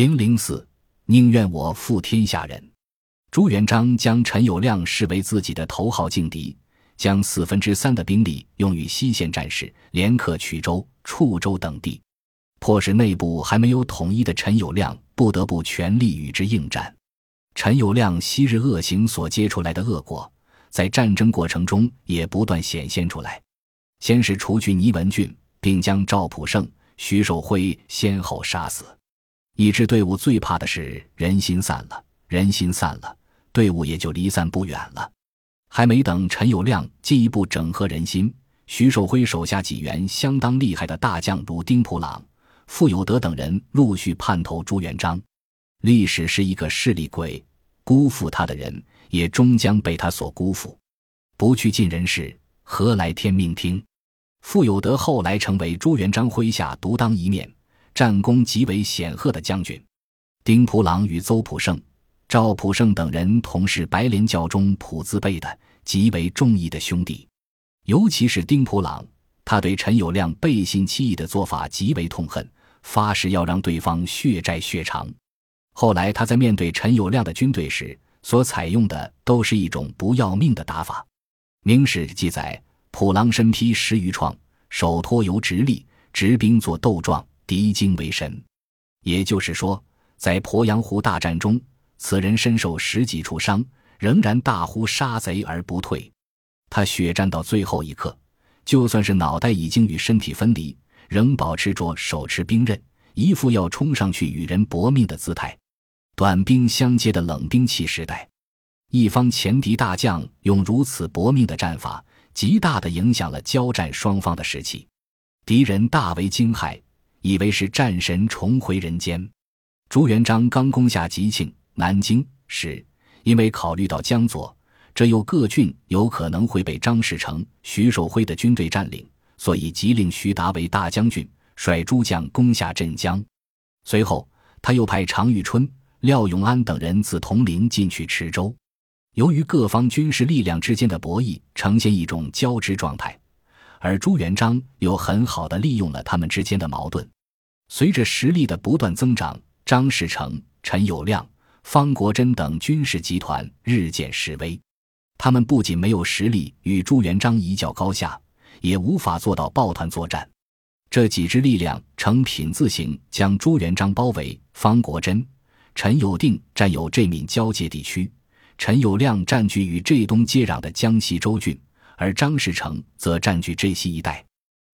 零零四，宁愿我负天下人。朱元璋将陈友谅视为自己的头号劲敌，将四分之三的兵力用于西线战事，连克衢州、处州等地，迫使内部还没有统一的陈友谅不得不全力与之应战。陈友谅昔日恶行所结出来的恶果，在战争过程中也不断显现出来。先是除去倪文俊，并将赵普胜、徐守辉先后杀死。一支队伍最怕的是人心散了，人心散了，队伍也就离散不远了。还没等陈友谅进一步整合人心，徐守辉手下几员相当厉害的大将，如丁普朗、傅有德等人，陆续叛投朱元璋。历史是一个势利鬼，辜负他的人也终将被他所辜负。不去尽人事，何来天命听？傅有德后来成为朱元璋麾下独当一面、战功极为显赫的将军。丁普朗与邹普胜、赵普胜等人同是白莲教中普字辈的极为忠义的兄弟，尤其是丁普朗，他对陈友谅背信弃义的做法极为痛恨，发誓要让对方血债血偿。后来，他在面对陈友谅的军队时，所采用的都是一种不要命的打法。《明史》记载，普郎身披十余创，手托油直立，执兵作斗状，敌惊为神。也就是说，在鄱阳湖大战中，此人身受十几处伤，仍然大呼杀贼而不退。他血战到最后一刻，就算是脑袋已经与身体分离，仍保持着手持兵刃，一副要冲上去与人搏命的姿态。短兵相接的冷兵器时代，一方前敌大将用如此搏命的战法，极大的影响了交战双方的士气。敌人大为惊骇，以为是战神重回人间。朱元璋刚攻下吉庆、南京时，因为考虑到江左这右各郡有可能会被张士诚、徐守辉的军队占领，所以急令徐达为大将军，率诸将攻下镇江。随后，他又派常遇春。廖永安等人自铜陵进去池州，由于各方军事力量之间的博弈呈现一种交织状态，而朱元璋又很好的利用了他们之间的矛盾。随着实力的不断增长，张士诚、陈友谅、方国珍等军事集团日渐式微。他们不仅没有实力与朱元璋一较高下，也无法做到抱团作战。这几支力量呈品字形将朱元璋包围。方国珍。陈友定占有这闽交界地区，陈友谅占据与浙东接壤的江西州郡，而张士诚则占据浙西一带。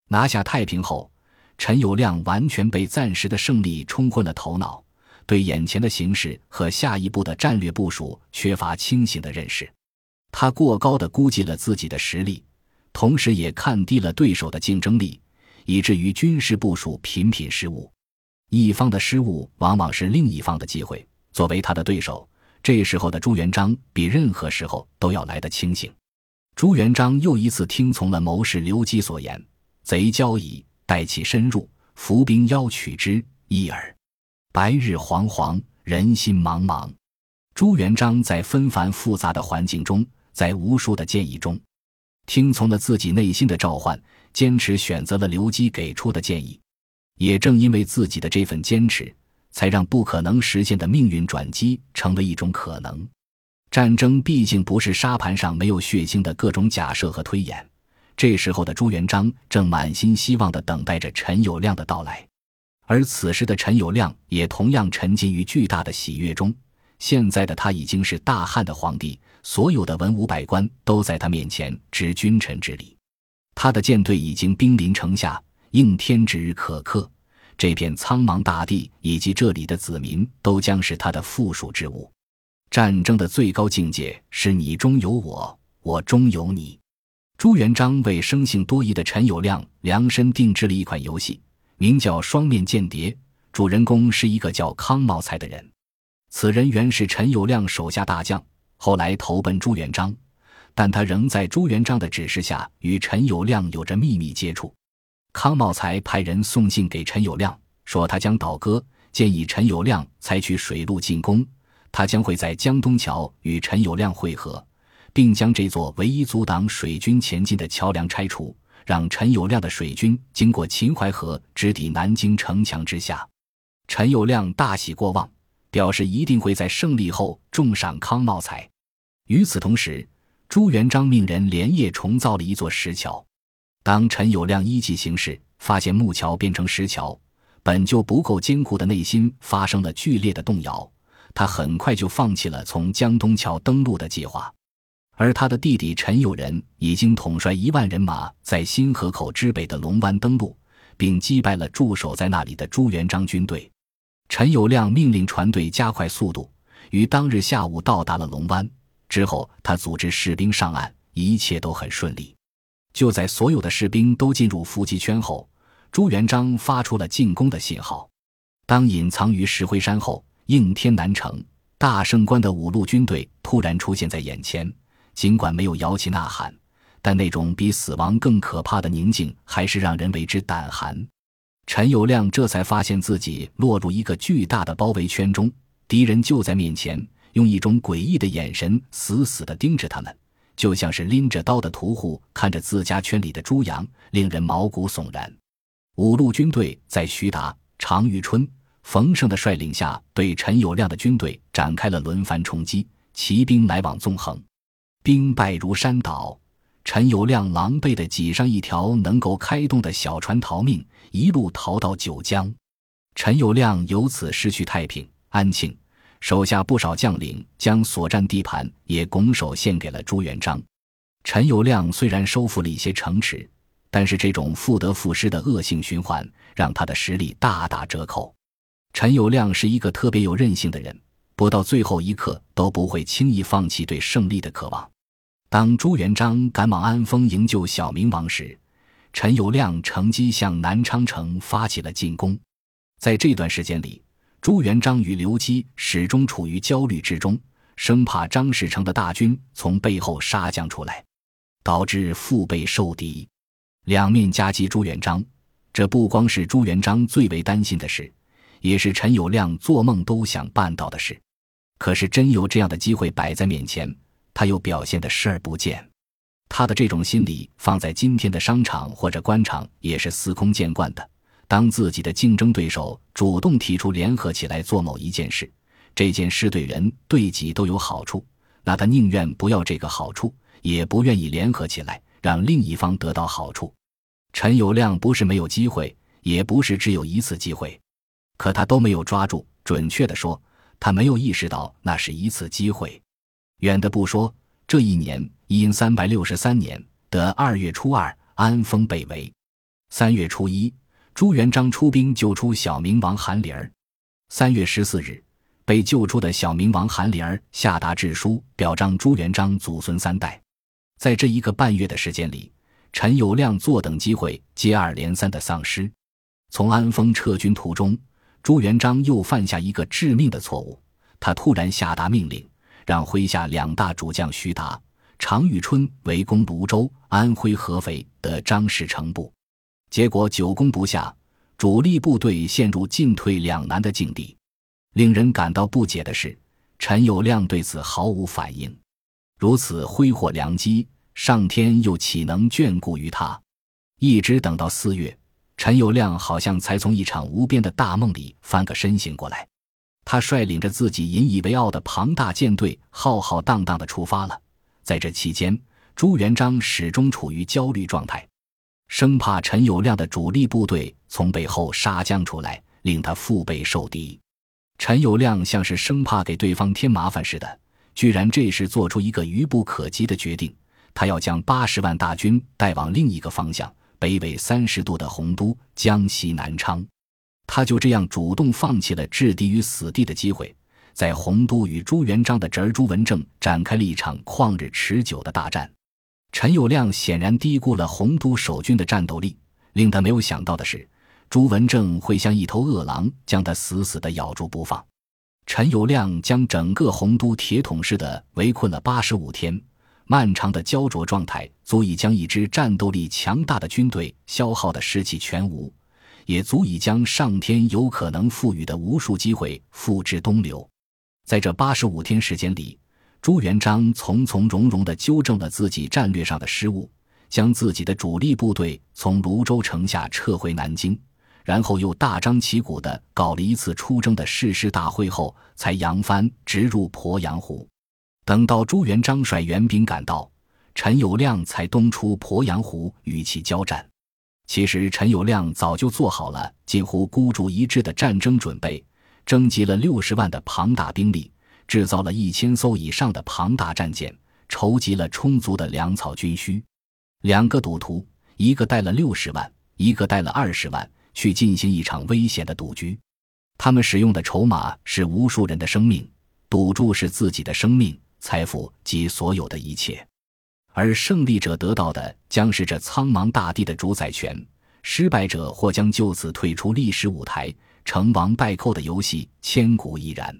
拿下太平后，陈友谅完全被暂时的胜利冲昏了头脑，对眼前的形势和下一步的战略部署缺乏清醒的认识。他过高的估计了自己的实力，同时也看低了对手的竞争力，以至于军事部署频频失误。一方的失误，往往是另一方的机会。作为他的对手，这时候的朱元璋比任何时候都要来得清醒。朱元璋又一次听从了谋士刘基所言：“贼交矣，待其深入，伏兵邀取之，一耳。”白日惶惶，人心茫茫。朱元璋在纷繁复杂的环境中，在无数的建议中，听从了自己内心的召唤，坚持选择了刘基给出的建议。也正因为自己的这份坚持，才让不可能实现的命运转机成为一种可能。战争毕竟不是沙盘上没有血腥的各种假设和推演。这时候的朱元璋正满心希望地等待着陈友谅的到来，而此时的陈友谅也同样沉浸于巨大的喜悦中。现在的他已经是大汉的皇帝，所有的文武百官都在他面前执君臣之礼，他的舰队已经兵临城下。应天之日可克，这片苍茫大地以及这里的子民都将是他的附属之物。战争的最高境界是你中有我，我中有你。朱元璋为生性多疑的陈友谅量身定制了一款游戏，名叫《双面间谍》，主人公是一个叫康茂才的人。此人原是陈友谅手下大将，后来投奔朱元璋，但他仍在朱元璋的指示下与陈友谅有着秘密接触。康茂才派人送信给陈友谅，说他将倒戈，建议陈友谅采取水路进攻。他将会在江东桥与陈友谅会合，并将这座唯一阻挡水军前进的桥梁拆除，让陈友谅的水军经过秦淮河直抵南京城墙之下。陈友谅大喜过望，表示一定会在胜利后重赏康茂才。与此同时，朱元璋命人连夜重造了一座石桥。当陈友谅依计行事，发现木桥变成石桥，本就不够坚固的内心发生了剧烈的动摇。他很快就放弃了从江东桥登陆的计划，而他的弟弟陈友仁已经统帅一万人马在新河口之北的龙湾登陆，并击败了驻守在那里的朱元璋军队。陈友谅命令船队加快速度，于当日下午到达了龙湾。之后，他组织士兵上岸，一切都很顺利。就在所有的士兵都进入伏击圈后，朱元璋发出了进攻的信号。当隐藏于石灰山后，应天南城大胜关的五路军队突然出现在眼前，尽管没有摇旗呐喊，但那种比死亡更可怕的宁静还是让人为之胆寒。陈友谅这才发现自己落入一个巨大的包围圈中，敌人就在面前，用一种诡异的眼神死死地盯着他们。就像是拎着刀的屠户看着自家圈里的猪羊，令人毛骨悚然。五路军队在徐达、常遇春、冯胜的率领下，对陈友谅的军队展开了轮番冲击，骑兵来往纵横，兵败如山倒。陈友谅狼狈地挤上一条能够开动的小船逃命，一路逃到九江。陈友谅由此失去太平、安庆。手下不少将领将所占地盘也拱手献给了朱元璋。陈友谅虽然收复了一些城池，但是这种复得复失的恶性循环让他的实力大打折扣。陈友谅是一个特别有韧性的人，不到最后一刻都不会轻易放弃对胜利的渴望。当朱元璋赶往安丰营救小明王时，陈友谅乘机向南昌城发起了进攻。在这段时间里，朱元璋与刘基始终处于焦虑之中，生怕张士诚的大军从背后杀将出来，导致腹背受敌，两面夹击朱元璋。这不光是朱元璋最为担心的事，也是陈友谅做梦都想办到的事。可是真有这样的机会摆在面前，他又表现得视而不见。他的这种心理放在今天的商场或者官场也是司空见惯的。当自己的竞争对手主动提出联合起来做某一件事，这件事对人对己都有好处，那他宁愿不要这个好处，也不愿意联合起来让另一方得到好处。陈友谅不是没有机会，也不是只有一次机会，可他都没有抓住。准确的说，他没有意识到那是一次机会。远的不说，这一年因三百六十三年的二月初二，安丰被围；三月初一。朱元璋出兵救出小明王韩林儿。三月十四日，被救出的小明王韩林儿下达制书，表彰朱元璋祖孙三代。在这一个半月的时间里，陈友谅坐等机会，接二连三的丧失。从安丰撤军途中，朱元璋又犯下一个致命的错误，他突然下达命令，让麾下两大主将徐达、常遇春围攻泸州、安徽合肥的张士诚部。结果久攻不下，主力部队陷入进退两难的境地。令人感到不解的是，陈友谅对此毫无反应。如此挥霍良机，上天又岂能眷顾于他？一直等到四月，陈友谅好像才从一场无边的大梦里翻个身醒过来。他率领着自己引以为傲的庞大舰队，浩浩荡荡地出发了。在这期间，朱元璋始终处于焦虑状态。生怕陈友谅的主力部队从背后杀将出来，令他腹背受敌。陈友谅像是生怕给对方添麻烦似的，居然这时做出一个愚不可及的决定：他要将八十万大军带往另一个方向，北纬三十度的洪都江西南昌。他就这样主动放弃了置敌于死地的机会，在洪都与朱元璋的侄儿朱文正展开了一场旷日持久的大战。陈友谅显然低估了洪都守军的战斗力，令他没有想到的是，朱文正会像一头饿狼，将他死死地咬住不放。陈友谅将整个洪都铁桶似的围困了八十五天，漫长的焦灼状态足以将一支战斗力强大的军队消耗的士气全无，也足以将上天有可能赋予的无数机会付之东流。在这八十五天时间里。朱元璋从从容容地纠正了自己战略上的失误，将自己的主力部队从泸州城下撤回南京，然后又大张旗鼓地搞了一次出征的誓师大会后，才扬帆直入鄱阳湖。等到朱元璋率援兵赶到，陈友谅才东出鄱阳湖与其交战。其实陈友谅早就做好了近乎孤注一掷的战争准备，征集了六十万的庞大兵力，制造了一千艘以上的庞大战舰，筹集了充足的粮草军需。两个赌徒，一个带了六十万，一个带了二十万，去进行一场危险的赌局。他们使用的筹码是无数人的生命，赌注是自己的生命、财富及所有的一切。而胜利者得到的将是这苍茫大地的主宰权，失败者或将就此退出历史舞台。成王败寇的游戏千古依然。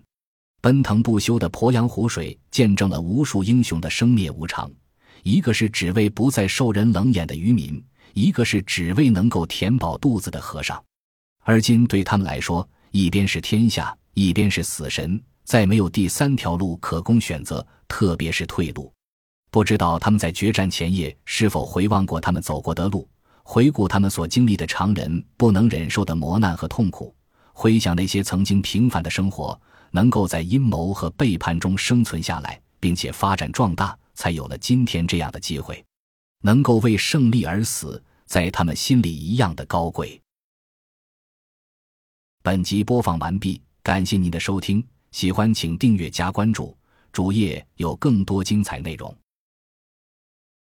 奔腾不休的鄱阳湖水见证了无数英雄的生灭无常。一个是只为不再受人冷眼的渔民，一个是只为能够填饱肚子的和尚。而今对他们来说，一边是天下，一边是死神，再没有第三条路可供选择，特别是退路。不知道他们在决战前夜是否回望过他们走过的路，回顾他们所经历的常人不能忍受的磨难和痛苦，回想那些曾经平凡的生活，能够在阴谋和背叛中生存下来，并且发展壮大，才有了今天这样的机会，能够为胜利而死，在他们心里一样的高贵。本集播放完毕，感谢您的收听，喜欢请订阅加关注，主页有更多精彩内容。